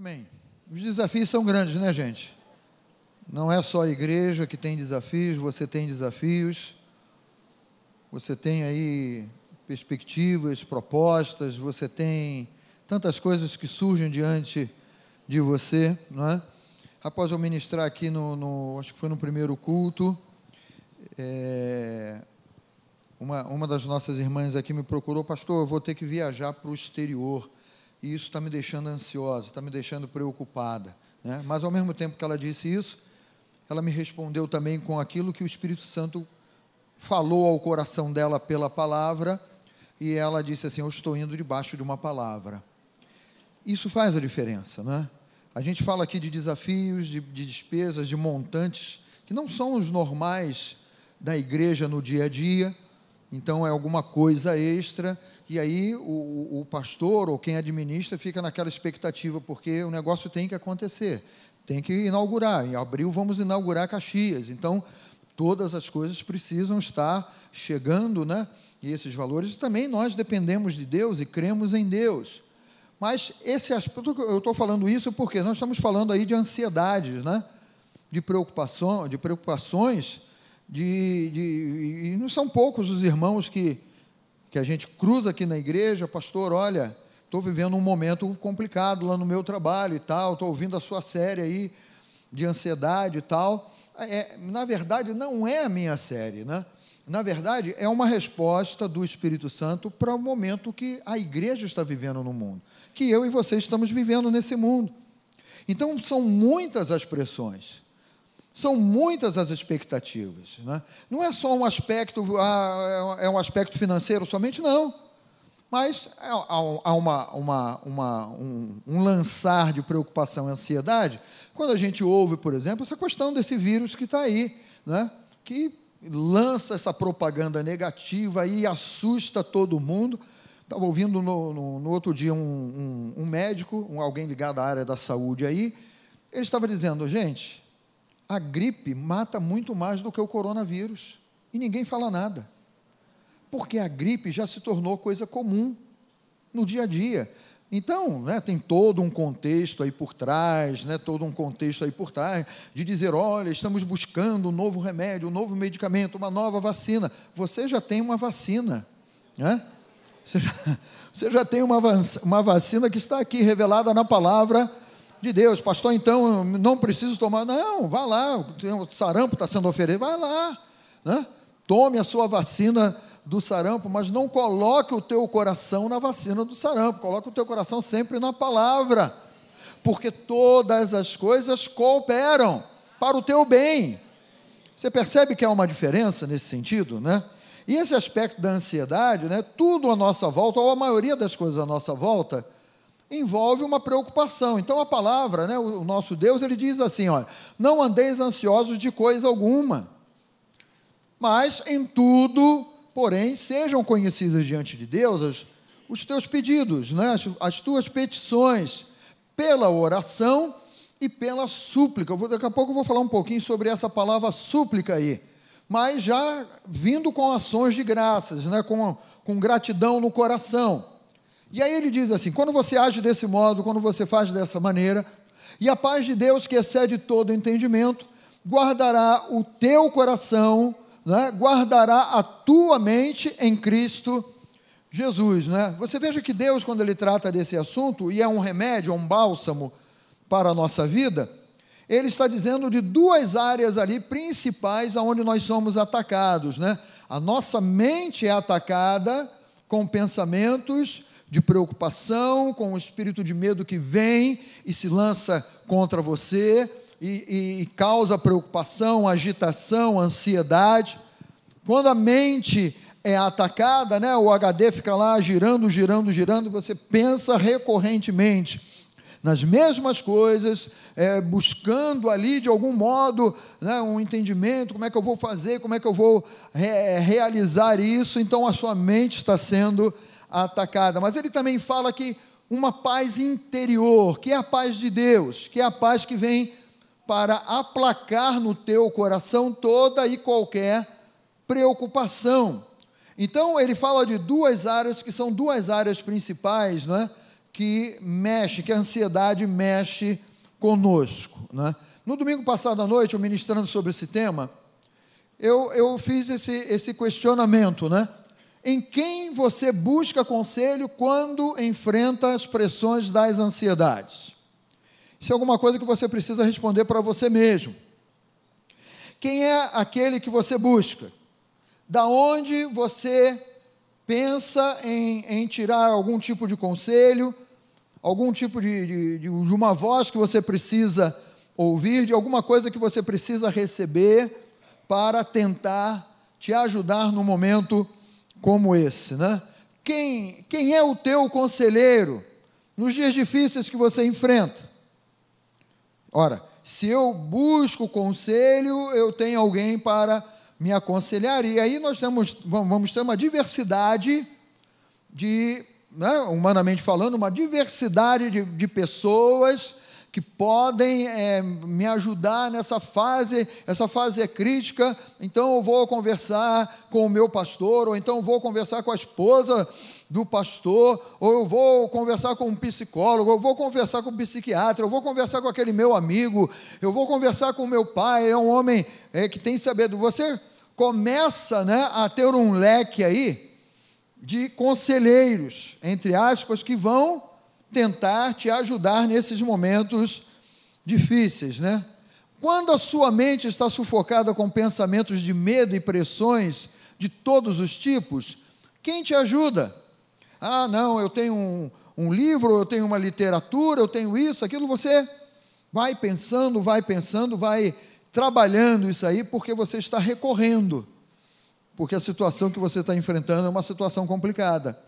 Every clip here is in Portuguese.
Amém. Os desafios são grandes, né, gente? Não é só a igreja que tem desafios, você tem desafios, você tem aí perspectivas, propostas, você tem tantas coisas que surgem diante de você, não é? Após eu ministrar aqui no, no acho que foi no primeiro culto, é, uma, uma das nossas irmãs aqui me procurou, pastor, eu vou ter que viajar para o exterior, e isso está me deixando ansiosa, está me deixando preocupada, né? Mas ao mesmo tempo que ela disse isso, ela me respondeu também com aquilo que o Espírito Santo falou ao coração dela pela palavra, e ela disse assim: Eu estou indo debaixo de uma palavra. Isso faz a diferença, né? A gente fala aqui de desafios, de, de despesas, de montantes que não são os normais da igreja no dia a dia, então é alguma coisa extra, e aí o, o, pastor ou quem administra fica naquela expectativa, porque o negócio tem que acontecer tem que inaugurar. Em abril vamos inaugurar Caxias. Então, todas as coisas precisam estar chegando, né? E esses valores também nós dependemos de Deus e cremos em Deus. Mas esse aspecto, eu estou falando isso porque nós estamos falando aí de ansiedades, né? De preocupação, de preocupações, de, de, e não são poucos os irmãos que que a gente cruza aqui na igreja, pastor, olha, estou vivendo um momento complicado lá no meu trabalho e tal, estou ouvindo a sua série aí de ansiedade e tal. É, na verdade, não é a minha série, né? Na verdade, é uma resposta do Espírito Santo para o momento que a igreja está vivendo no mundo, que eu e você estamos vivendo nesse mundo. Então, são muitas as pressões, são muitas as expectativas. Né? Não é só um aspecto, ah, é um aspecto financeiro somente, não. Mas há uma, uma, uma, um, um, lançar de preocupação e ansiedade quando a gente ouve, por exemplo, essa questão desse vírus que está aí, né? que lança essa propaganda negativa e assusta todo mundo. Estava ouvindo no, no, no, outro dia um, um, um médico, um, alguém ligado à área da saúde aí, ele estava dizendo, gente, a gripe mata muito mais do que o coronavírus e ninguém fala nada porque a gripe já se tornou coisa comum no dia a dia. Então, né, tem todo um contexto aí por trás, né, todo um contexto aí por trás, de dizer: olha, estamos buscando um novo remédio, um novo medicamento, uma nova vacina. Você já tem uma vacina, né? Você já, você já tem uma, uma vacina que está aqui revelada na palavra de Deus. Pastor, então não preciso tomar. Não, vá lá, o sarampo está sendo oferecido, vai lá, né? tome a sua vacina do sarampo, mas não coloque o teu coração na vacina do sarampo, coloque o teu coração sempre na palavra, porque todas as coisas cooperam para o teu bem. Você percebe que há uma diferença nesse sentido, né? E esse aspecto da ansiedade, né, tudo à nossa volta, ou a maioria das coisas à nossa volta, envolve uma preocupação. Então a palavra, né, o nosso Deus, ele diz assim, olha, não andeis ansiosos de coisa alguma, mas em tudo porém, sejam conhecidas diante de Deus as, os teus pedidos, né? as, as tuas petições, pela oração e pela súplica. Vou, daqui a pouco eu vou falar um pouquinho sobre essa palavra súplica aí, mas já vindo com ações de graças, né? com, com gratidão no coração. E aí ele diz assim: quando você age desse modo, quando você faz dessa maneira, e a paz de Deus, que excede todo entendimento, guardará o teu coração né, guardará a tua mente em Cristo Jesus. Né? Você veja que Deus, quando Ele trata desse assunto, e é um remédio, um bálsamo para a nossa vida, Ele está dizendo de duas áreas ali principais aonde nós somos atacados. Né? A nossa mente é atacada com pensamentos de preocupação, com o espírito de medo que vem e se lança contra você, e, e causa preocupação, agitação, ansiedade. Quando a mente é atacada, né, o HD fica lá girando, girando, girando, você pensa recorrentemente nas mesmas coisas, é, buscando ali de algum modo né, um entendimento, como é que eu vou fazer, como é que eu vou re realizar isso, então a sua mente está sendo atacada. Mas ele também fala que uma paz interior, que é a paz de Deus, que é a paz que vem para aplacar no teu coração toda e qualquer preocupação. Então, ele fala de duas áreas que são duas áreas principais, não é? que mexe, que a ansiedade mexe conosco. Né? No domingo passado à noite, eu ministrando sobre esse tema, eu, eu fiz esse, esse questionamento, né? Em quem você busca conselho quando enfrenta as pressões das ansiedades? Isso é alguma coisa que você precisa responder para você mesmo. Quem é aquele que você busca? Da onde você pensa em, em tirar algum tipo de conselho, algum tipo de, de, de uma voz que você precisa ouvir, de alguma coisa que você precisa receber para tentar te ajudar num momento como esse, né? Quem, quem é o teu conselheiro nos dias difíceis que você enfrenta? Ora, se eu busco conselho, eu tenho alguém para me aconselhar. E aí nós temos, vamos ter uma diversidade de, né, humanamente falando, uma diversidade de, de pessoas que podem é, me ajudar nessa fase, essa fase é crítica, então eu vou conversar com o meu pastor, ou então vou conversar com a esposa do pastor, ou eu vou conversar com um psicólogo, eu vou conversar com um psiquiatra, eu vou conversar com aquele meu amigo, eu vou conversar com o meu pai, é um homem é, que tem sabedoria. Você começa né, a ter um leque aí de conselheiros, entre aspas, que vão tentar te ajudar nesses momentos difíceis, né? Quando a sua mente está sufocada com pensamentos de medo e pressões de todos os tipos, quem te ajuda? Ah, não, eu tenho um, um livro, eu tenho uma literatura, eu tenho isso, aquilo, você vai pensando, vai pensando, vai trabalhando isso aí, porque você está recorrendo. Porque a situação que você está enfrentando é uma situação complicada,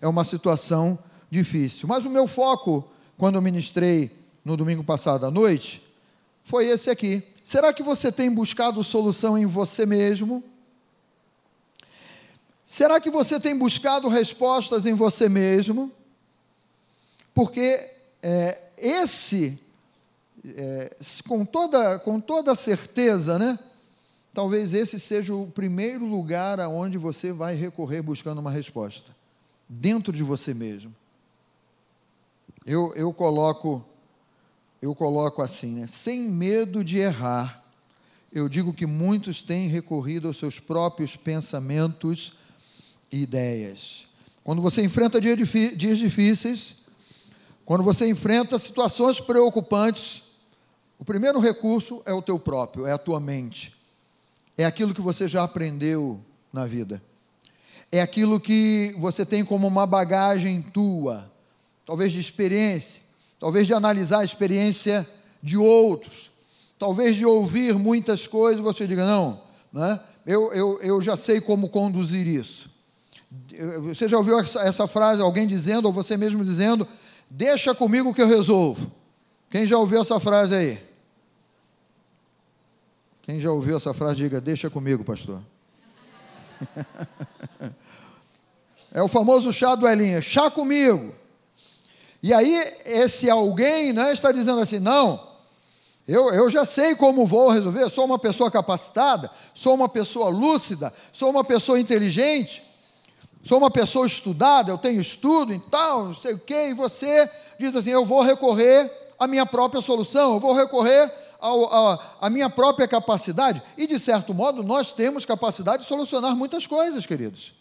é uma situação difícil. Mas o meu foco, quando eu ministrei no domingo passado à noite, foi esse aqui. Será que você tem buscado solução em você mesmo? Será que você tem buscado respostas em você mesmo? Porque é, esse, é, com, toda, com toda certeza, né? Talvez esse seja o primeiro lugar aonde você vai recorrer buscando uma resposta, dentro de você mesmo. Eu, eu coloco eu coloco assim, né? Sem medo de errar, eu digo que muitos têm recorrido aos seus próprios pensamentos e ideias. Quando você enfrenta dias difíceis, quando você enfrenta situações preocupantes, o primeiro recurso é o teu próprio, é a tua mente. É aquilo que você já aprendeu na vida. É aquilo que você tem como uma bagagem tua talvez de experiência, talvez de analisar a experiência de outros, talvez de ouvir muitas coisas, você diga, não, né? eu, eu, eu já sei como conduzir isso. Você já ouviu essa, essa frase, alguém dizendo, ou você mesmo dizendo, deixa comigo que eu resolvo. Quem já ouviu essa frase aí? Quem já ouviu essa frase, diga, deixa comigo, pastor. é o famoso chá do Elinha, chá comigo. E aí, esse alguém né, está dizendo assim: não, eu, eu já sei como vou resolver, sou uma pessoa capacitada, sou uma pessoa lúcida, sou uma pessoa inteligente, sou uma pessoa estudada, eu tenho estudo e tal, não sei o quê, e você diz assim: eu vou recorrer à minha própria solução, eu vou recorrer à minha própria capacidade. E, de certo modo, nós temos capacidade de solucionar muitas coisas, queridos.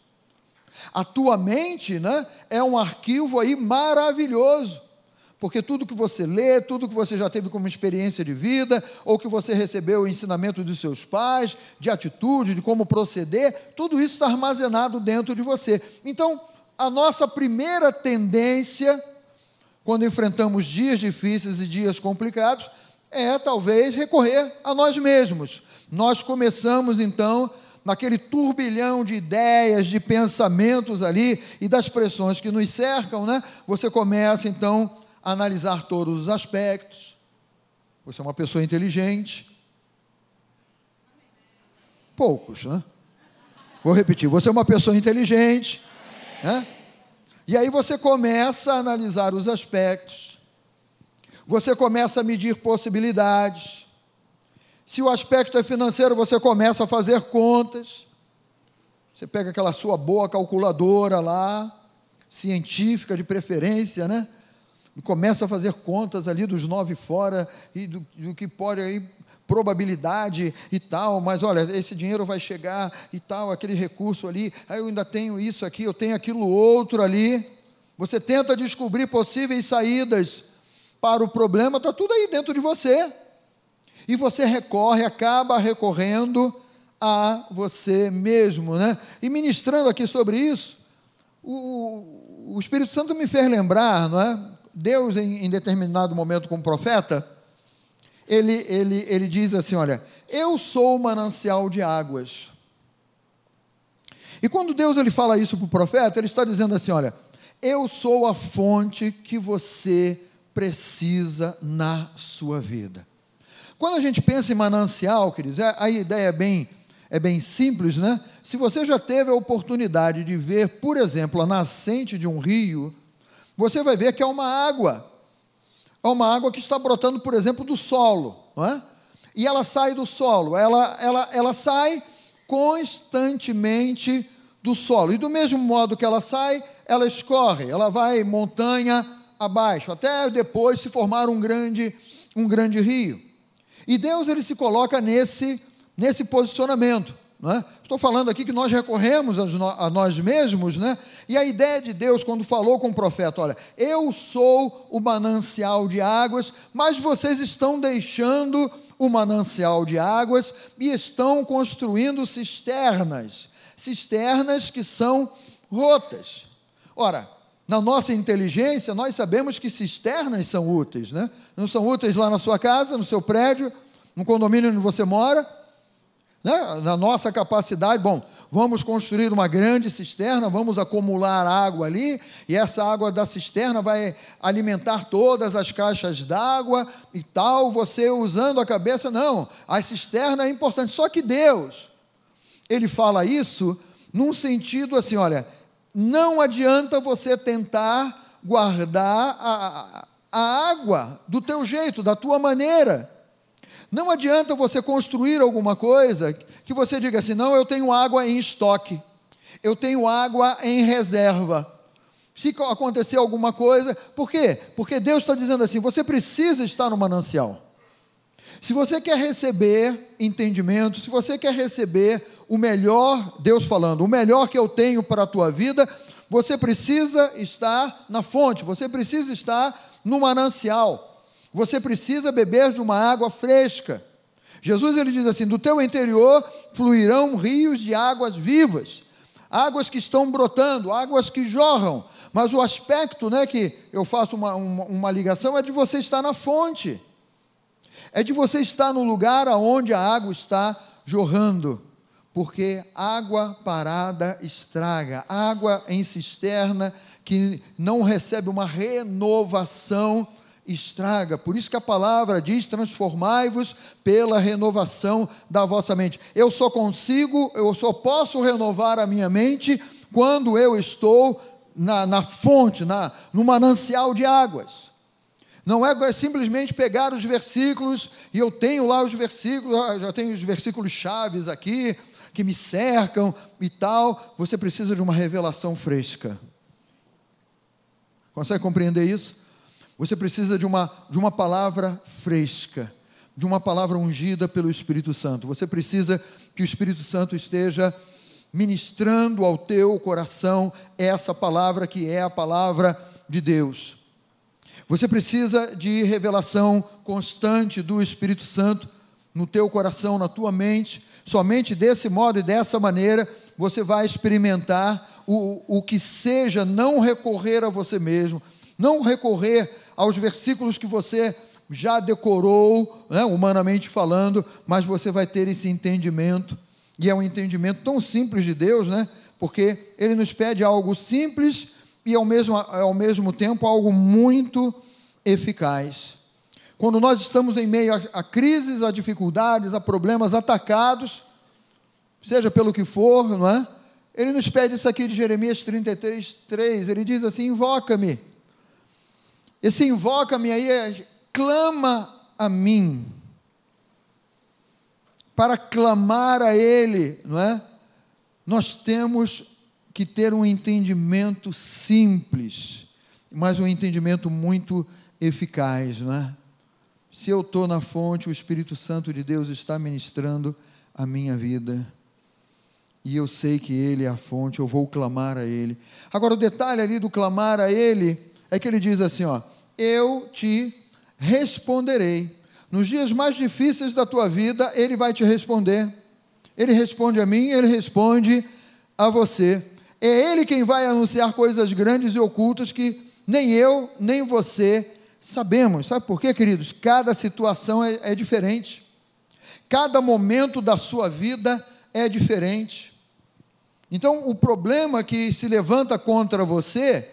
A tua mente né, é um arquivo aí maravilhoso, porque tudo que você lê, tudo que você já teve como experiência de vida, ou que você recebeu o ensinamento dos seus pais, de atitude, de como proceder, tudo isso está armazenado dentro de você. Então, a nossa primeira tendência, quando enfrentamos dias difíceis e dias complicados, é talvez recorrer a nós mesmos. Nós começamos então naquele turbilhão de ideias, de pensamentos ali e das pressões que nos cercam, né? Você começa então a analisar todos os aspectos. Você é uma pessoa inteligente. Poucos, né? Vou repetir, você é uma pessoa inteligente, né? E aí você começa a analisar os aspectos. Você começa a medir possibilidades se o aspecto é financeiro, você começa a fazer contas. Você pega aquela sua boa calculadora lá, científica de preferência, né? Começa a fazer contas ali dos nove fora e do, do que pode aí, probabilidade e tal, mas olha, esse dinheiro vai chegar e tal, aquele recurso ali, aí eu ainda tenho isso aqui, eu tenho aquilo outro ali. Você tenta descobrir possíveis saídas para o problema, está tudo aí dentro de você. E você recorre, acaba recorrendo a você mesmo, né? E ministrando aqui sobre isso, o, o Espírito Santo me fez lembrar, não é? Deus, em, em determinado momento, como profeta, ele, ele, ele diz assim: Olha, eu sou o manancial de águas. E quando Deus ele fala isso para o profeta, ele está dizendo assim: Olha, eu sou a fonte que você precisa na sua vida. Quando a gente pensa em manancial, queridos, é, a ideia é bem, é bem simples, né? Se você já teve a oportunidade de ver, por exemplo, a nascente de um rio, você vai ver que é uma água. É uma água que está brotando, por exemplo, do solo. Não é? E ela sai do solo, ela, ela, ela sai constantemente do solo. E do mesmo modo que ela sai, ela escorre, ela vai montanha abaixo, até depois se formar um grande, um grande rio. E Deus ele se coloca nesse, nesse posicionamento. É? Estou falando aqui que nós recorremos a nós mesmos, né? e a ideia de Deus, quando falou com o profeta: olha, eu sou o manancial de águas, mas vocês estão deixando o manancial de águas e estão construindo cisternas, cisternas que são rotas. Ora, na nossa inteligência, nós sabemos que cisternas são úteis, né? Não são úteis lá na sua casa, no seu prédio, no condomínio onde você mora, né? na nossa capacidade, bom, vamos construir uma grande cisterna, vamos acumular água ali, e essa água da cisterna vai alimentar todas as caixas d'água e tal, você usando a cabeça, não, a cisterna é importante, só que Deus, Ele fala isso num sentido assim, olha, não adianta você tentar guardar a, a água do teu jeito, da tua maneira. Não adianta você construir alguma coisa que você diga assim: não, eu tenho água em estoque, eu tenho água em reserva. Se acontecer alguma coisa, por quê? Porque Deus está dizendo assim: você precisa estar no manancial. Se você quer receber entendimento, se você quer receber o melhor, Deus falando, o melhor que eu tenho para a tua vida, você precisa estar na fonte, você precisa estar no manancial, você precisa beber de uma água fresca. Jesus ele diz assim: do teu interior fluirão rios de águas vivas, águas que estão brotando, águas que jorram. Mas o aspecto né, que eu faço uma, uma, uma ligação é de você estar na fonte é de você estar no lugar aonde a água está jorrando, porque água parada estraga, água em cisterna que não recebe uma renovação estraga. Por isso que a palavra diz: transformai-vos pela renovação da vossa mente. Eu só consigo, eu só posso renovar a minha mente quando eu estou na, na fonte, na, no manancial de águas. Não é simplesmente pegar os versículos e eu tenho lá os versículos, ah, já tenho os versículos chaves aqui que me cercam e tal. Você precisa de uma revelação fresca. Consegue compreender isso? Você precisa de uma, de uma palavra fresca, de uma palavra ungida pelo Espírito Santo. Você precisa que o Espírito Santo esteja ministrando ao teu coração essa palavra que é a palavra de Deus. Você precisa de revelação constante do Espírito Santo no teu coração, na tua mente. Somente desse modo e dessa maneira você vai experimentar o, o que seja não recorrer a você mesmo, não recorrer aos versículos que você já decorou, né, humanamente falando, mas você vai ter esse entendimento, e é um entendimento tão simples de Deus, né? Porque Ele nos pede algo simples e ao mesmo, ao mesmo tempo algo muito eficaz. Quando nós estamos em meio a, a crises, a dificuldades, a problemas atacados, seja pelo que for, não é? Ele nos pede isso aqui de Jeremias 33, 3. Ele diz assim: invoca-me. Esse invoca-me aí é clama a mim. Para clamar a Ele, não é? Nós temos que ter um entendimento simples, mas um entendimento muito eficaz, não é? Se eu estou na fonte, o Espírito Santo de Deus está ministrando a minha vida. E eu sei que Ele é a fonte, eu vou clamar a Ele. Agora, o detalhe ali do clamar a Ele é que ele diz assim: ó, eu te responderei. Nos dias mais difíceis da tua vida, Ele vai te responder. Ele responde a mim, Ele responde a você. É Ele quem vai anunciar coisas grandes e ocultas que nem eu, nem você sabemos. Sabe por quê, queridos? Cada situação é, é diferente. Cada momento da sua vida é diferente. Então, o problema que se levanta contra você,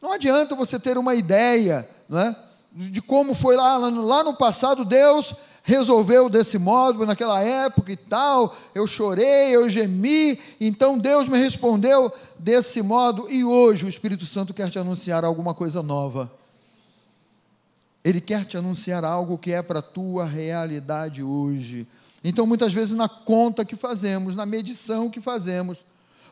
não adianta você ter uma ideia né, de como foi lá, lá no passado, Deus resolveu desse modo, naquela época e tal, eu chorei, eu gemi, então Deus me respondeu desse modo, e hoje o Espírito Santo quer te anunciar alguma coisa nova. Ele quer te anunciar algo que é para a tua realidade hoje. Então, muitas vezes, na conta que fazemos, na medição que fazemos,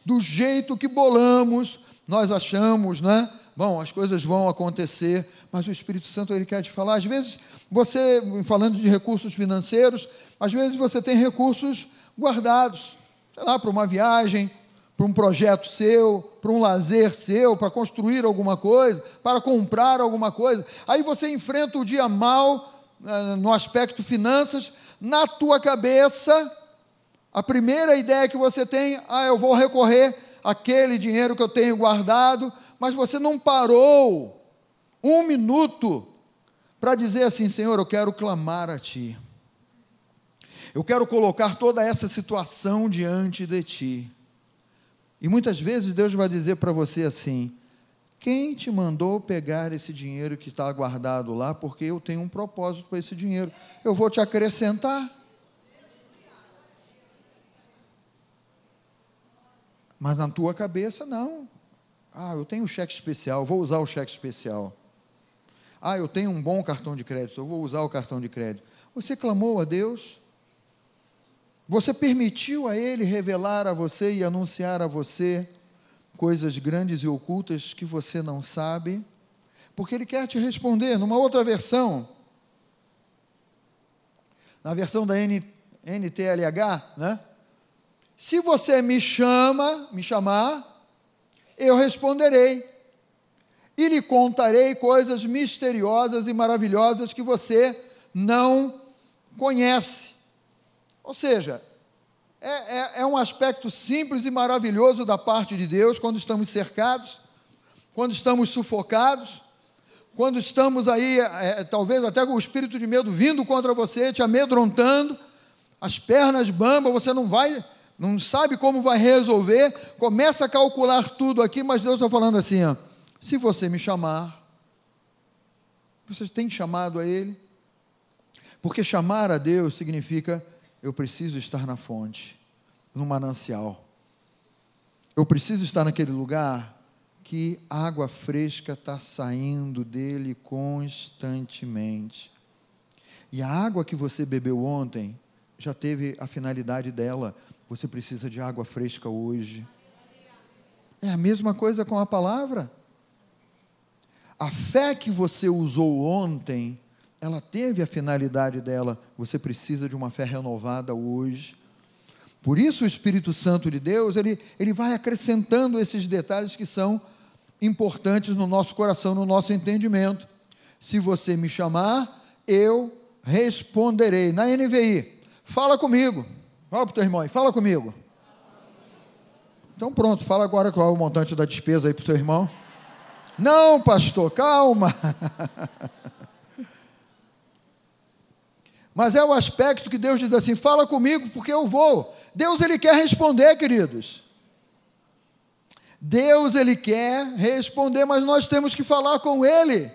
do jeito que bolamos, nós achamos, né? Bom, as coisas vão acontecer, mas o Espírito Santo ele quer te falar. Às vezes, você, falando de recursos financeiros, às vezes você tem recursos guardados, sei lá, para uma viagem, para um projeto seu, para um lazer seu, para construir alguma coisa, para comprar alguma coisa. Aí você enfrenta o dia mal eh, no aspecto finanças, na tua cabeça, a primeira ideia que você tem, ah, eu vou recorrer àquele dinheiro que eu tenho guardado, mas você não parou um minuto para dizer assim: Senhor, eu quero clamar a Ti. Eu quero colocar toda essa situação diante de Ti. E muitas vezes Deus vai dizer para você assim: quem te mandou pegar esse dinheiro que está guardado lá? Porque eu tenho um propósito para esse dinheiro. Eu vou te acrescentar. Mas na tua cabeça, não. Ah, eu tenho um cheque especial, vou usar o cheque especial. Ah, eu tenho um bom cartão de crédito, eu vou usar o cartão de crédito. Você clamou a Deus? Você permitiu a Ele revelar a você e anunciar a você coisas grandes e ocultas que você não sabe? Porque Ele quer te responder. Numa outra versão, na versão da NTLH, né? Se você me chama, me chamar, eu responderei. E lhe contarei coisas misteriosas e maravilhosas que você não conhece. Ou seja, é, é, é, um aspecto simples e maravilhoso da parte de Deus quando estamos cercados, quando estamos sufocados, quando estamos aí, é, talvez até com o espírito de medo vindo contra você, te amedrontando, as pernas bambas, você não vai não sabe como vai resolver, começa a calcular tudo aqui, mas Deus está falando assim: ó, se você me chamar, você tem chamado a Ele? Porque chamar a Deus significa eu preciso estar na fonte, no manancial. Eu preciso estar naquele lugar que água fresca está saindo dele constantemente. E a água que você bebeu ontem já teve a finalidade dela você precisa de água fresca hoje. É a mesma coisa com a palavra. A fé que você usou ontem, ela teve a finalidade dela. Você precisa de uma fé renovada hoje. Por isso o Espírito Santo de Deus, ele, ele vai acrescentando esses detalhes que são importantes no nosso coração, no nosso entendimento. Se você me chamar, eu responderei. Na NVI, fala comigo. Fala para o teu irmão aí, fala comigo. Então pronto, fala agora qual é o montante da despesa aí para o teu irmão. Não, pastor, calma. Mas é o aspecto que Deus diz assim: fala comigo porque eu vou. Deus ele quer responder, queridos. Deus ele quer responder, mas nós temos que falar com ele.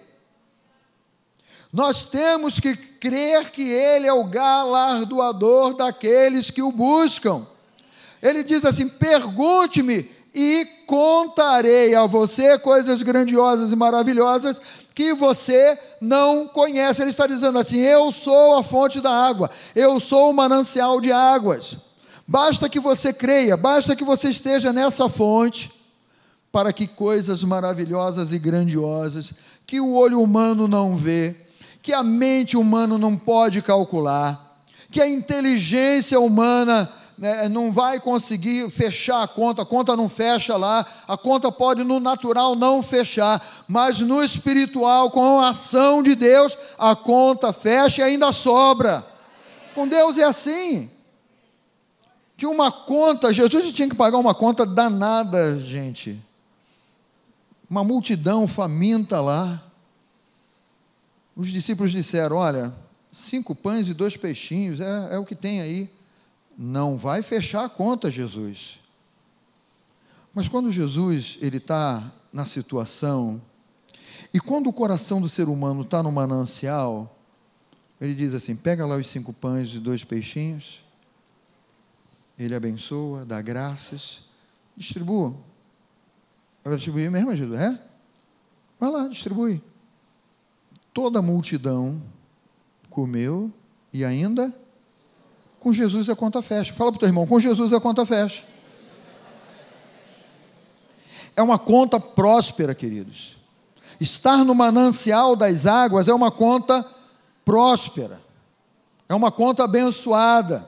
Nós temos que crer que Ele é o galardoador daqueles que o buscam. Ele diz assim: pergunte-me e contarei a você coisas grandiosas e maravilhosas que você não conhece. Ele está dizendo assim: eu sou a fonte da água, eu sou o manancial de águas. Basta que você creia, basta que você esteja nessa fonte, para que coisas maravilhosas e grandiosas que o olho humano não vê, que a mente humana não pode calcular, que a inteligência humana né, não vai conseguir fechar a conta, a conta não fecha lá, a conta pode no natural não fechar, mas no espiritual, com a ação de Deus, a conta fecha e ainda sobra. Com Deus é assim. Tinha uma conta, Jesus tinha que pagar uma conta danada, gente. Uma multidão faminta lá. Os discípulos disseram: Olha, cinco pães e dois peixinhos, é, é o que tem aí. Não vai fechar a conta, Jesus. Mas quando Jesus ele está na situação e quando o coração do ser humano está no manancial, ele diz assim: pega lá os cinco pães e dois peixinhos ele abençoa, dá graças, distribua. Vai distribuir mesmo, Jesus? É? Vai lá, distribui. Toda a multidão comeu e ainda com Jesus a conta fecha. Fala para o teu irmão, com Jesus a conta fecha. É uma conta próspera, queridos. Estar no manancial das águas é uma conta próspera. É uma conta abençoada.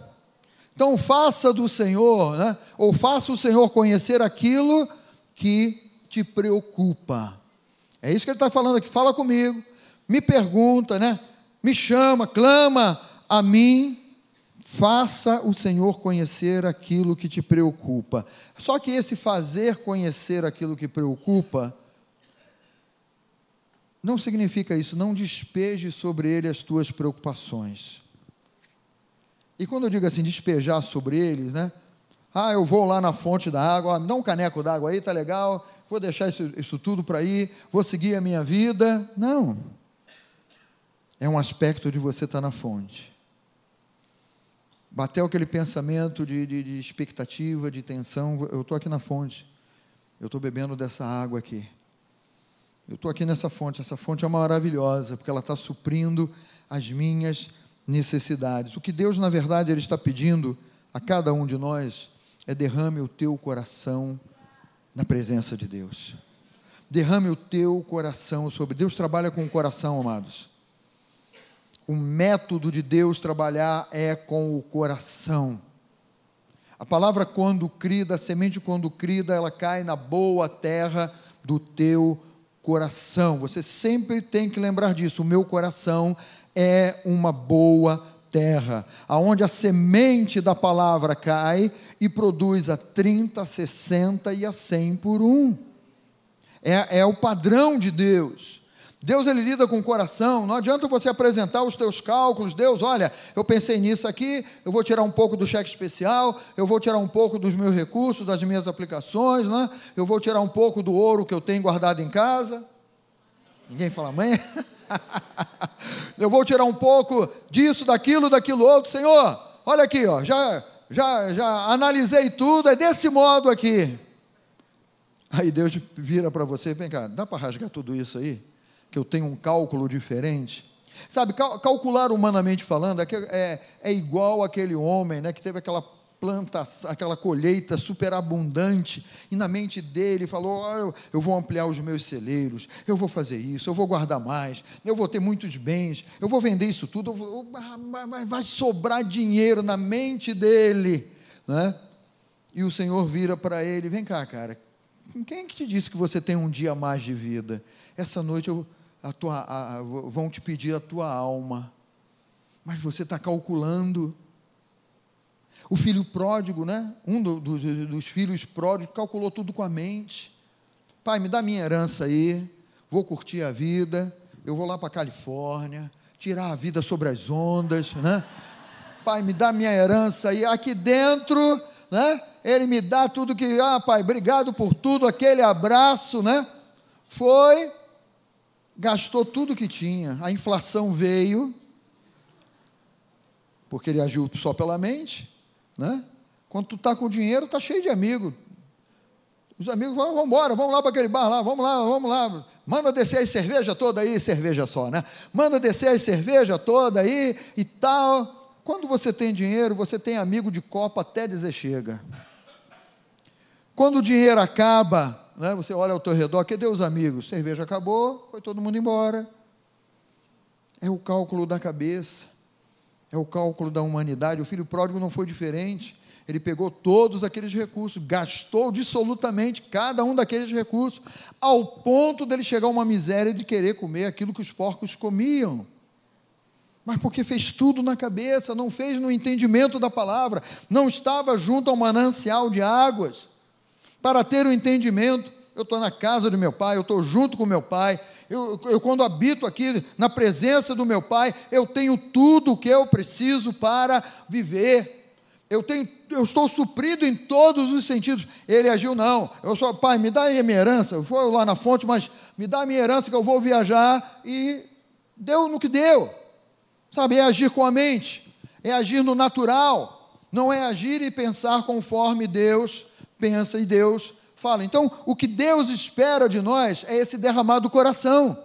Então faça do Senhor, né? ou faça o Senhor conhecer aquilo que te preocupa. É isso que ele está falando aqui. Fala comigo, me pergunta, né? me chama, clama a mim. Faça o Senhor conhecer aquilo que te preocupa. Só que esse fazer conhecer aquilo que preocupa não significa isso, não despeje sobre ele as tuas preocupações. E quando eu digo assim, despejar sobre eles, né? Ah, eu vou lá na fonte da água, me dá um caneco d'água aí, tá legal, vou deixar isso, isso tudo para ir, vou seguir a minha vida. Não. É um aspecto de você estar na fonte. Bateu aquele pensamento de, de, de expectativa, de tensão, eu estou aqui na fonte, eu estou bebendo dessa água aqui. Eu estou aqui nessa fonte, essa fonte é maravilhosa, porque ela está suprindo as minhas necessidades. O que Deus, na verdade, Ele está pedindo a cada um de nós é derrame o teu coração na presença de Deus. Derrame o teu coração sobre. Deus trabalha com o coração, amados. O método de Deus trabalhar é com o coração. A palavra quando crida, a semente quando crida, ela cai na boa terra do teu coração. Você sempre tem que lembrar disso. O meu coração é uma boa terra, aonde a semente da palavra cai e produz a 30, a 60 e a 100 por um. É, é o padrão de Deus. Deus ele lida com o coração, não adianta você apresentar os teus cálculos, Deus, olha, eu pensei nisso aqui, eu vou tirar um pouco do cheque especial, eu vou tirar um pouco dos meus recursos, das minhas aplicações, né? eu vou tirar um pouco do ouro que eu tenho guardado em casa. Ninguém fala amém? eu vou tirar um pouco disso, daquilo, daquilo outro. Senhor, olha aqui, ó, já, já, já analisei tudo, é desse modo aqui. Aí Deus vira para você, vem cá, dá para rasgar tudo isso aí? Que eu tenho um cálculo diferente. Sabe, cal calcular humanamente falando é, é, é igual aquele homem né, que teve aquela planta, aquela colheita superabundante, e na mente dele falou: oh, eu vou ampliar os meus celeiros, eu vou fazer isso, eu vou guardar mais, eu vou ter muitos bens, eu vou vender isso tudo, vou, vai sobrar dinheiro na mente dele, né? E o Senhor vira para ele: vem cá, cara, quem é que te disse que você tem um dia mais de vida? Essa noite eu, a tua, a, vão te pedir a tua alma, mas você está calculando o filho pródigo, né? Um do, do, dos filhos pródigos calculou tudo com a mente. Pai, me dá minha herança aí, vou curtir a vida, eu vou lá para a Califórnia, tirar a vida sobre as ondas, né? Pai, me dá minha herança aí, aqui dentro, né? Ele me dá tudo que, ah, pai, obrigado por tudo, aquele abraço, né? Foi, gastou tudo que tinha, a inflação veio, porque ele agiu só pela mente, né? Quando tu está com dinheiro, está cheio de amigos. Os amigos vão, vamos embora, vamos lá para aquele bar lá, vamos lá, vamos lá. Manda descer as cerveja toda aí, cerveja só, né? Manda descer as cerveja toda aí e tal. Quando você tem dinheiro, você tem amigo de copa até dizer chega. Quando o dinheiro acaba, né? você olha ao teu redor, cadê os amigos? Cerveja acabou, foi todo mundo embora. É o cálculo da cabeça, é o cálculo da humanidade. O filho pródigo não foi diferente. Ele pegou todos aqueles recursos, gastou dissolutamente cada um daqueles recursos, ao ponto dele chegar a uma miséria de querer comer aquilo que os porcos comiam. Mas porque fez tudo na cabeça, não fez no entendimento da palavra, não estava junto ao manancial de águas para ter o entendimento. Eu estou na casa do meu pai, eu estou junto com meu pai. Eu, eu, quando habito aqui na presença do meu pai, eu tenho tudo o que eu preciso para viver eu, tenho, eu estou suprido em todos os sentidos. Ele agiu, não. Eu sou, pai, me dá aí a minha herança. Eu vou lá na fonte, mas me dá a minha herança que eu vou viajar. E deu no que deu. Sabe, é agir com a mente, é agir no natural, não é agir e pensar conforme Deus pensa e Deus fala. Então, o que Deus espera de nós é esse derramar do coração.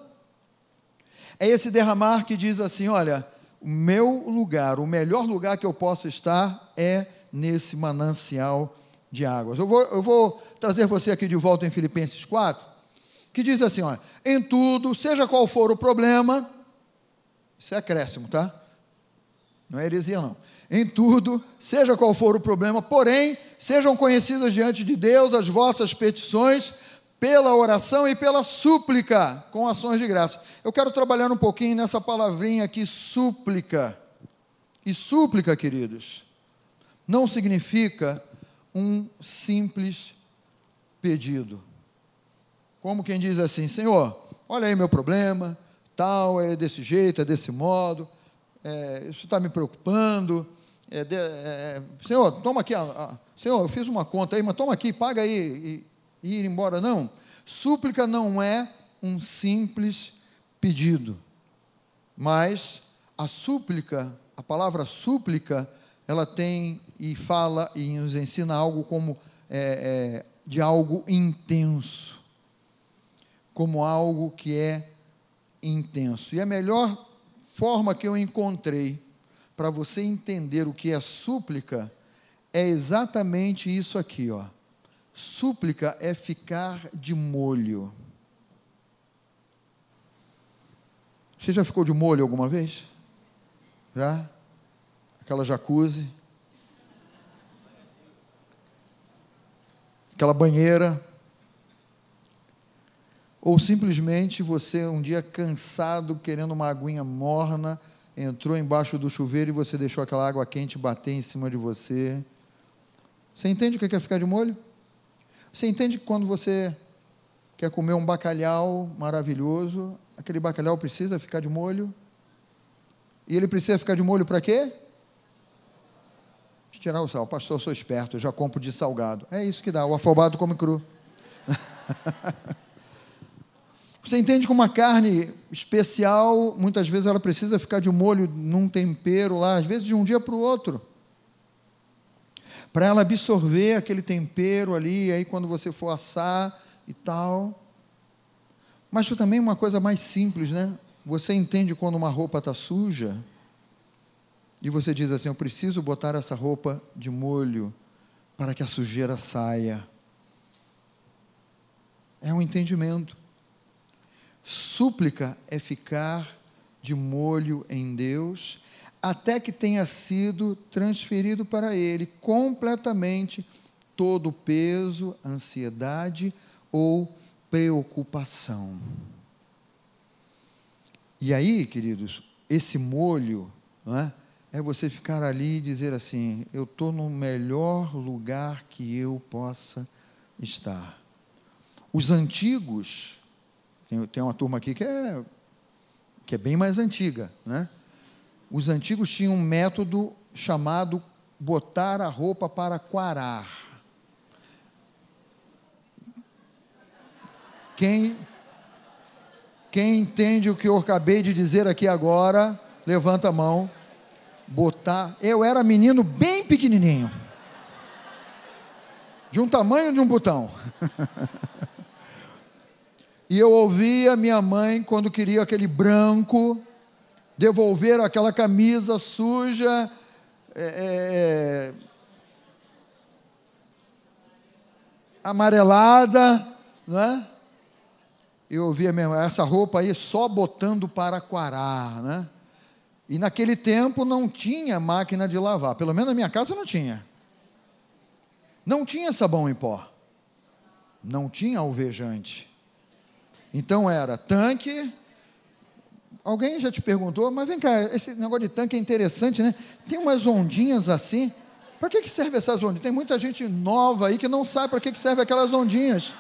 É esse derramar que diz assim: olha, o meu lugar, o melhor lugar que eu posso estar é nesse manancial de águas. Eu vou, eu vou trazer você aqui de volta em Filipenses 4, que diz assim: olha, em tudo, seja qual for o problema, isso é acréscimo, tá? Não é heresia, não. Em tudo, seja qual for o problema, porém, sejam conhecidas diante de Deus as vossas petições, pela oração e pela súplica, com ações de graça. Eu quero trabalhar um pouquinho nessa palavrinha aqui, súplica. E súplica, queridos, não significa um simples pedido. Como quem diz assim, Senhor, olha aí meu problema, tal, é desse jeito, é desse modo, é, isso está me preocupando. É de, é, senhor, toma aqui, a, a, Senhor, eu fiz uma conta aí, mas toma aqui, paga aí. E, e ir embora, não. Súplica não é um simples pedido, mas a súplica, a palavra súplica, ela tem e fala e nos ensina algo como é, é, de algo intenso, como algo que é intenso. E a melhor forma que eu encontrei para você entender o que é súplica é exatamente isso aqui, ó. Súplica é ficar de molho. Você já ficou de molho alguma vez? Já? Aquela jacuzzi? Aquela banheira? Ou simplesmente você, um dia cansado, querendo uma aguinha morna, entrou embaixo do chuveiro e você deixou aquela água quente bater em cima de você? Você entende o que é ficar de molho? Você entende que quando você quer comer um bacalhau maravilhoso, aquele bacalhau precisa ficar de molho? E ele precisa ficar de molho para quê? Tirar o sal. Pastor, eu sou esperto, eu já compro de salgado. É isso que dá, o afobado come cru. Você entende que uma carne especial, muitas vezes ela precisa ficar de molho num tempero lá, às vezes de um dia para o outro para ela absorver aquele tempero ali, aí quando você for assar e tal. Mas também uma coisa mais simples, né? Você entende quando uma roupa está suja e você diz assim: Eu preciso botar essa roupa de molho para que a sujeira saia. É um entendimento. Súplica é ficar de molho em Deus até que tenha sido transferido para ele completamente todo o peso, ansiedade ou preocupação. E aí, queridos, esse molho é, é você ficar ali e dizer assim: eu estou no melhor lugar que eu possa estar. Os antigos, tem, tem uma turma aqui que é, que é bem mais antiga, né? Os antigos tinham um método chamado botar a roupa para quarar. Quem, quem entende o que eu acabei de dizer aqui agora, levanta a mão. Botar. Eu era menino bem pequenininho. De um tamanho de um botão. e eu ouvia minha mãe quando queria aquele branco devolver aquela camisa suja, é, é, amarelada, não é? Eu ouvia mesmo, essa roupa aí só botando para quarar, né? E naquele tempo não tinha máquina de lavar, pelo menos na minha casa não tinha. Não tinha sabão em pó. Não tinha alvejante. Então era tanque. Alguém já te perguntou, mas vem cá, esse negócio de tanque é interessante, né? Tem umas ondinhas assim. Para que, que serve essas ondinhas? Tem muita gente nova aí que não sabe para que, que serve aquelas ondinhas.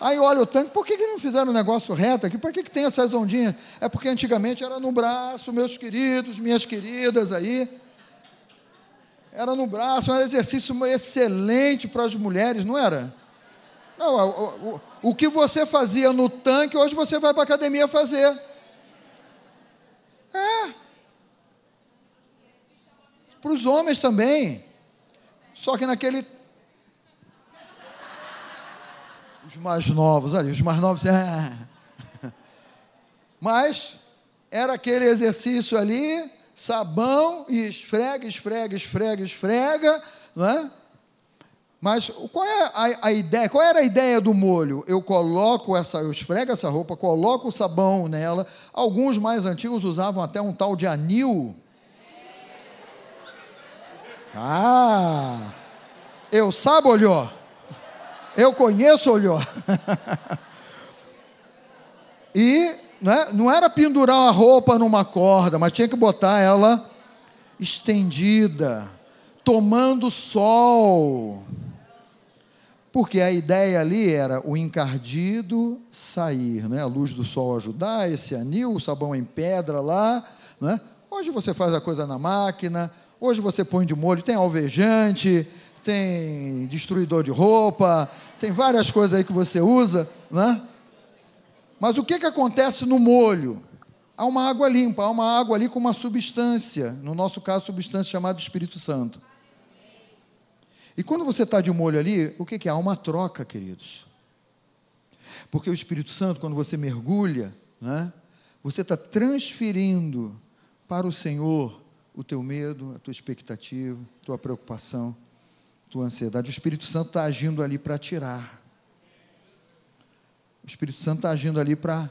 Aí olha o tanque, por que, que não fizeram o negócio reto aqui? Por que, que tem essas ondinhas? É porque antigamente era no braço, meus queridos, minhas queridas aí. Era no braço, era um exercício excelente para as mulheres, não era? Não, o, o, o que você fazia no tanque, hoje você vai para a academia fazer. É. Para os homens também. Só que naquele os mais novos ali, os mais novos. É. Mas era aquele exercício ali, sabão e esfrega, esfrega, esfrega, esfrega, não é? Mas qual é a, a, ideia? Qual era a ideia do molho? Eu coloco essa, eu esfrego essa roupa, coloco o sabão nela. Alguns mais antigos usavam até um tal de anil. Ah, eu sabe, olhou. Eu conheço olhou. e né, não era pendurar a roupa numa corda, mas tinha que botar ela estendida, tomando sol. Porque a ideia ali era o encardido sair, né? a luz do sol ajudar, esse anil, o sabão em pedra lá. Né? Hoje você faz a coisa na máquina, hoje você põe de molho, tem alvejante, tem destruidor de roupa, tem várias coisas aí que você usa, né? Mas o que, que acontece no molho? Há uma água limpa, há uma água ali com uma substância, no nosso caso, substância chamada Espírito Santo. E quando você está de molho ali, o que, que é? Há uma troca, queridos. Porque o Espírito Santo, quando você mergulha, né, você está transferindo para o Senhor o teu medo, a tua expectativa, a tua preocupação tua ansiedade. O Espírito Santo está agindo ali para tirar. O Espírito Santo está agindo ali para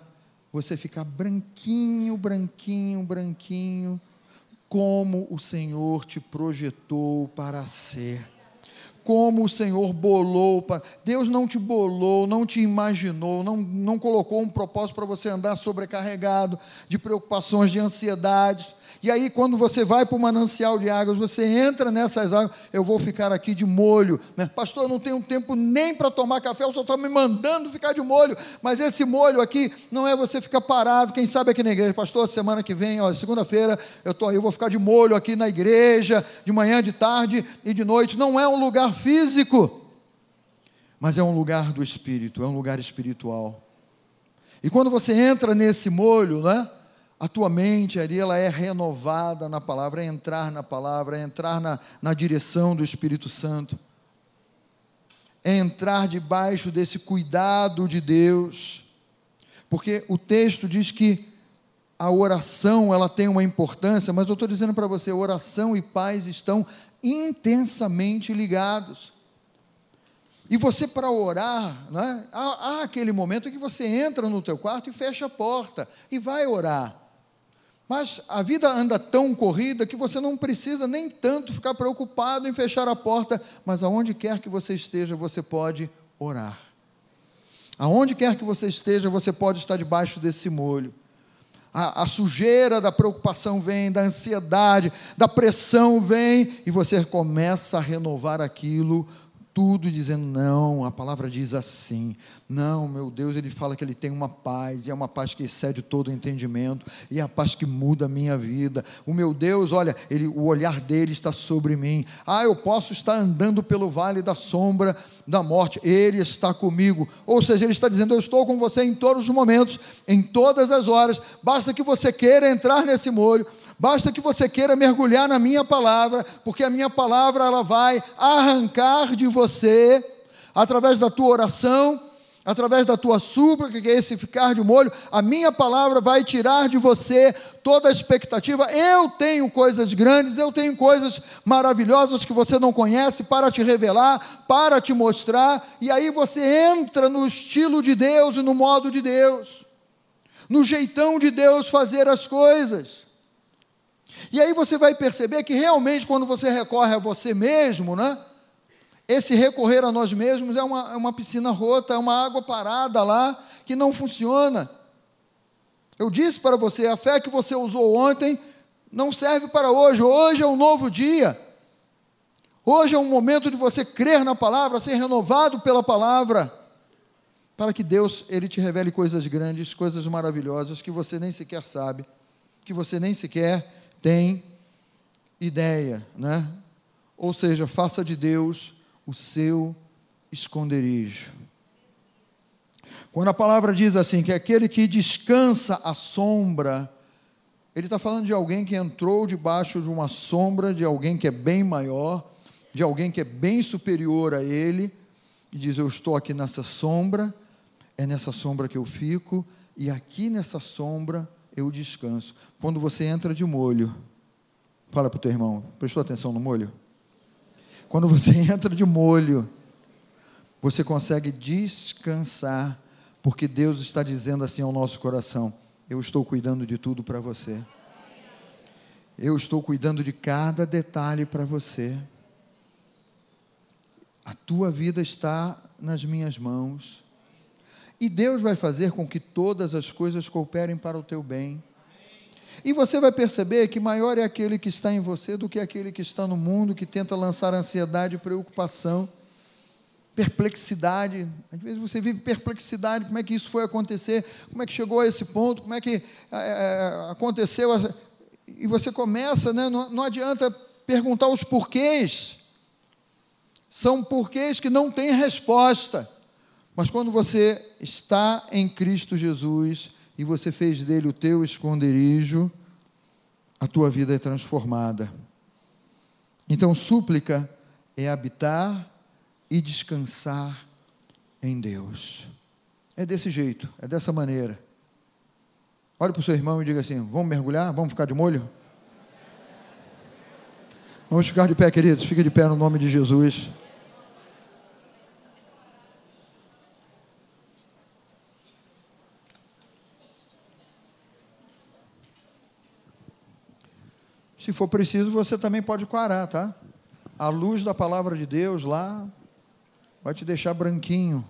você ficar branquinho, branquinho, branquinho, como o Senhor te projetou para ser como o Senhor bolou. Deus não te bolou, não te imaginou, não, não colocou um propósito para você andar sobrecarregado de preocupações, de ansiedades. E aí, quando você vai para o manancial de águas, você entra nessas águas, eu vou ficar aqui de molho. Né? Pastor, eu não tenho tempo nem para tomar café, o senhor está me mandando ficar de molho. Mas esse molho aqui não é você ficar parado, quem sabe aqui na igreja. Pastor, semana que vem, segunda-feira, eu, tô, eu vou ficar de molho aqui na igreja, de manhã, de tarde e de noite. Não é um lugar físico, mas é um lugar do espírito, é um lugar espiritual. E quando você entra nesse molho, né? A tua mente ali, ela é renovada na palavra, é entrar na palavra, é entrar na, na direção do Espírito Santo, é entrar debaixo desse cuidado de Deus, porque o texto diz que a oração, ela tem uma importância, mas eu estou dizendo para você, oração e paz estão intensamente ligados. E você para orar, né, há, há aquele momento que você entra no teu quarto e fecha a porta e vai orar. Mas a vida anda tão corrida que você não precisa nem tanto ficar preocupado em fechar a porta, mas aonde quer que você esteja, você pode orar. Aonde quer que você esteja, você pode estar debaixo desse molho a, a sujeira da preocupação vem, da ansiedade, da pressão vem, e você começa a renovar aquilo tudo dizendo não, a palavra diz assim. Não, meu Deus, ele fala que ele tem uma paz, e é uma paz que excede todo o entendimento, e é a paz que muda a minha vida. O meu Deus, olha, ele, o olhar dele está sobre mim. Ah, eu posso estar andando pelo vale da sombra da morte, ele está comigo. Ou seja, ele está dizendo: Eu estou com você em todos os momentos, em todas as horas. Basta que você queira entrar nesse molho Basta que você queira mergulhar na minha palavra, porque a minha palavra ela vai arrancar de você, através da tua oração, através da tua súplica, que é esse ficar de molho, a minha palavra vai tirar de você toda a expectativa. Eu tenho coisas grandes, eu tenho coisas maravilhosas que você não conhece para te revelar, para te mostrar, e aí você entra no estilo de Deus e no modo de Deus, no jeitão de Deus fazer as coisas. E aí você vai perceber que realmente quando você recorre a você mesmo, né? Esse recorrer a nós mesmos é uma, é uma piscina rota, é uma água parada lá que não funciona. Eu disse para você: a fé que você usou ontem não serve para hoje. Hoje é um novo dia. Hoje é um momento de você crer na palavra, ser renovado pela palavra, para que Deus ele te revele coisas grandes, coisas maravilhosas que você nem sequer sabe, que você nem sequer tem ideia, né? Ou seja, faça de Deus o seu esconderijo. Quando a palavra diz assim, que aquele que descansa à sombra, ele está falando de alguém que entrou debaixo de uma sombra, de alguém que é bem maior, de alguém que é bem superior a ele, e diz: Eu estou aqui nessa sombra, é nessa sombra que eu fico, e aqui nessa sombra eu descanso. Quando você entra de molho, fala para o teu irmão, prestou atenção no molho? Quando você entra de molho, você consegue descansar, porque Deus está dizendo assim ao nosso coração: Eu estou cuidando de tudo para você. Eu estou cuidando de cada detalhe para você. A tua vida está nas minhas mãos. E Deus vai fazer com que todas as coisas cooperem para o teu bem. E você vai perceber que maior é aquele que está em você do que aquele que está no mundo, que tenta lançar ansiedade, preocupação, perplexidade. Às vezes você vive perplexidade, como é que isso foi acontecer, como é que chegou a esse ponto, como é que é, aconteceu. E você começa, né, não, não adianta perguntar os porquês. São porquês que não têm resposta. Mas quando você está em Cristo Jesus, e você fez dele o teu esconderijo, a tua vida é transformada. Então, súplica é habitar e descansar em Deus. É desse jeito, é dessa maneira. Olhe para o seu irmão e diga assim: vamos mergulhar? Vamos ficar de molho? Vamos ficar de pé, queridos. Fique de pé no nome de Jesus. Se for preciso, você também pode coarar, tá? A luz da palavra de Deus lá vai te deixar branquinho.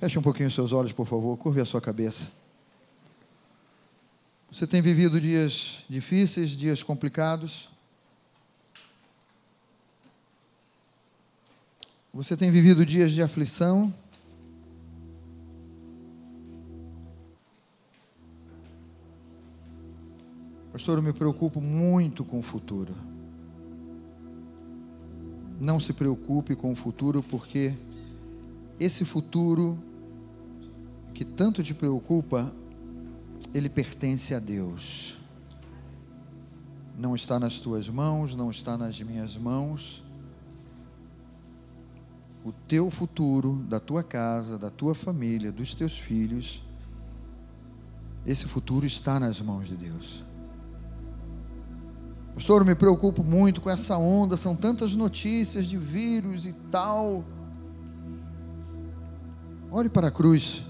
Feche um pouquinho os seus olhos, por favor, curve a sua cabeça. Você tem vivido dias difíceis, dias complicados. Você tem vivido dias de aflição. Pastor, eu me preocupo muito com o futuro. Não se preocupe com o futuro, porque esse futuro que tanto te preocupa, ele pertence a Deus. Não está nas tuas mãos, não está nas minhas mãos. O teu futuro, da tua casa, da tua família, dos teus filhos, esse futuro está nas mãos de Deus. Pastor, eu me preocupo muito com essa onda, são tantas notícias de vírus e tal. Olhe para a cruz.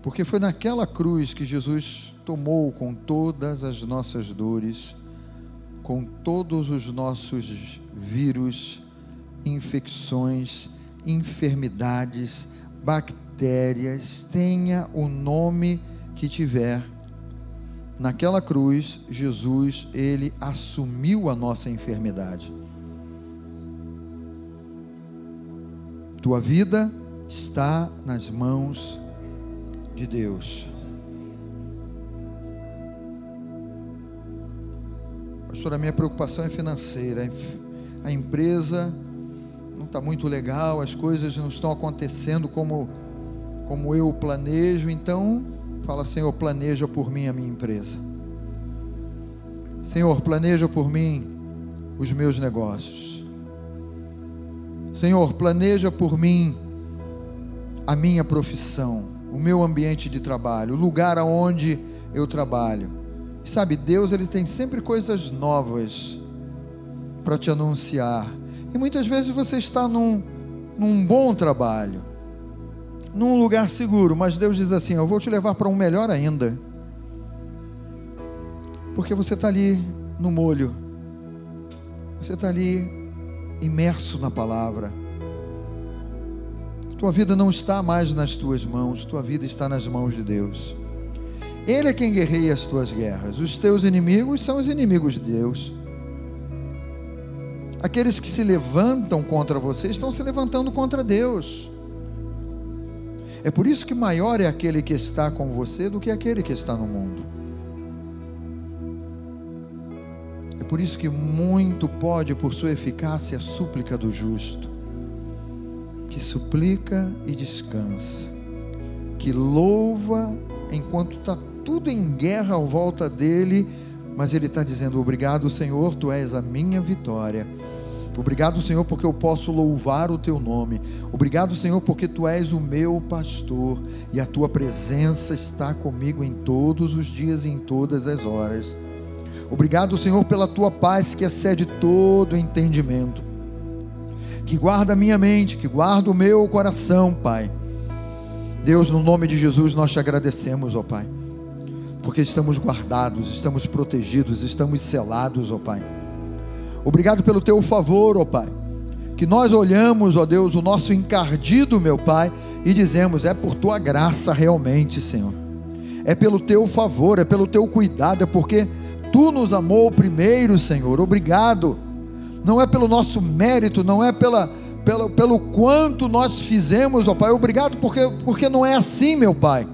Porque foi naquela cruz que Jesus tomou com todas as nossas dores, com todos os nossos vírus, infecções, enfermidades, bactérias, tenha o nome que tiver naquela cruz, Jesus, ele assumiu a nossa enfermidade. Tua vida está nas mãos de Deus. Pastor, a minha preocupação é financeira. A empresa não está muito legal, as coisas não estão acontecendo como, como eu planejo, então Fala, Senhor, planeja por mim a minha empresa. Senhor, planeja por mim os meus negócios. Senhor, planeja por mim a minha profissão, o meu ambiente de trabalho, o lugar aonde eu trabalho. E sabe, Deus ele tem sempre coisas novas para te anunciar. E muitas vezes você está num, num bom trabalho, num lugar seguro, mas Deus diz assim: Eu vou te levar para um melhor ainda. Porque você está ali no molho, você está ali imerso na palavra. Tua vida não está mais nas tuas mãos, tua vida está nas mãos de Deus. Ele é quem guerreia as tuas guerras. Os teus inimigos são os inimigos de Deus. Aqueles que se levantam contra você estão se levantando contra Deus. É por isso que maior é aquele que está com você do que aquele que está no mundo. É por isso que muito pode, por sua eficácia, a súplica do justo, que suplica e descansa, que louva enquanto está tudo em guerra à volta dele, mas ele está dizendo: Obrigado, Senhor, tu és a minha vitória Obrigado, Senhor, porque eu posso louvar o teu nome. Obrigado, Senhor, porque tu és o meu pastor e a tua presença está comigo em todos os dias e em todas as horas. Obrigado, Senhor, pela tua paz que excede todo entendimento. Que guarda a minha mente, que guarda o meu coração, Pai. Deus, no nome de Jesus, nós te agradecemos, ó Pai, porque estamos guardados, estamos protegidos, estamos selados, ó Pai Obrigado pelo teu favor, ó Pai. Que nós olhamos, ó Deus, o nosso encardido, meu Pai, e dizemos: é por tua graça realmente, Senhor. É pelo teu favor, é pelo teu cuidado, é porque tu nos amou primeiro, Senhor. Obrigado. Não é pelo nosso mérito, não é pela, pelo, pelo quanto nós fizemos, ó Pai. Obrigado porque, porque não é assim, meu Pai.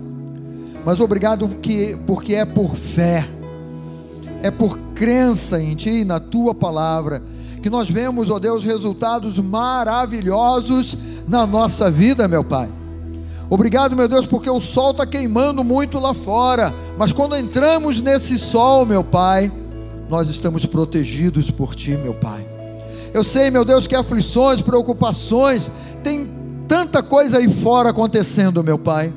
Mas obrigado porque, porque é por fé é por crença em Ti, na Tua palavra, que nós vemos, ó Deus, resultados maravilhosos na nossa vida, meu Pai. Obrigado, meu Deus, porque o sol está queimando muito lá fora, mas quando entramos nesse sol, meu Pai, nós estamos protegidos por Ti, meu Pai. Eu sei, meu Deus, que aflições, preocupações, tem tanta coisa aí fora acontecendo, meu Pai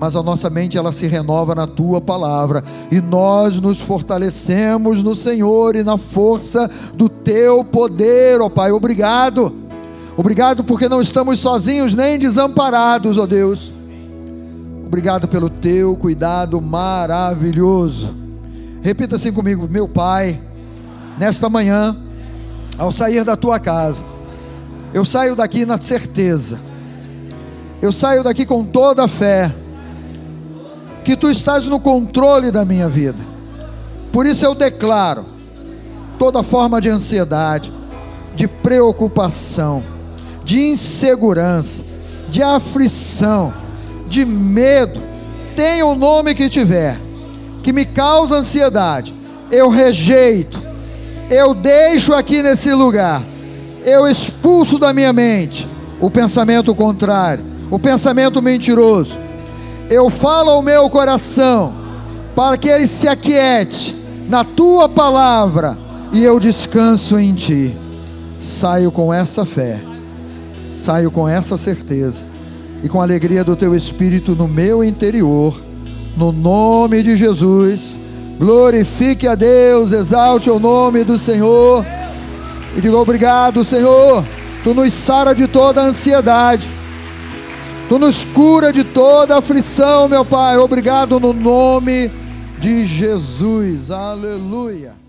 mas a nossa mente ela se renova na tua palavra e nós nos fortalecemos no Senhor e na força do teu poder, ó Pai. Obrigado. Obrigado porque não estamos sozinhos nem desamparados, ó Deus. Obrigado pelo teu cuidado maravilhoso. Repita assim comigo, meu Pai, nesta manhã, ao sair da tua casa, eu saio daqui na certeza, eu saio daqui com toda a fé, que tu estás no controle da minha vida. Por isso eu declaro toda forma de ansiedade, de preocupação, de insegurança, de aflição, de medo, tenha o nome que tiver, que me causa ansiedade, eu rejeito, eu deixo aqui nesse lugar, eu expulso da minha mente o pensamento contrário, o pensamento mentiroso eu falo ao meu coração, para que ele se aquiete na tua palavra, e eu descanso em ti. Saio com essa fé, saio com essa certeza, e com a alegria do teu espírito no meu interior, no nome de Jesus. Glorifique a Deus, exalte o nome do Senhor, e diga obrigado, Senhor. Tu nos sara de toda ansiedade Tu nos cura de toda aflição, meu Pai. Obrigado no nome de Jesus. Aleluia.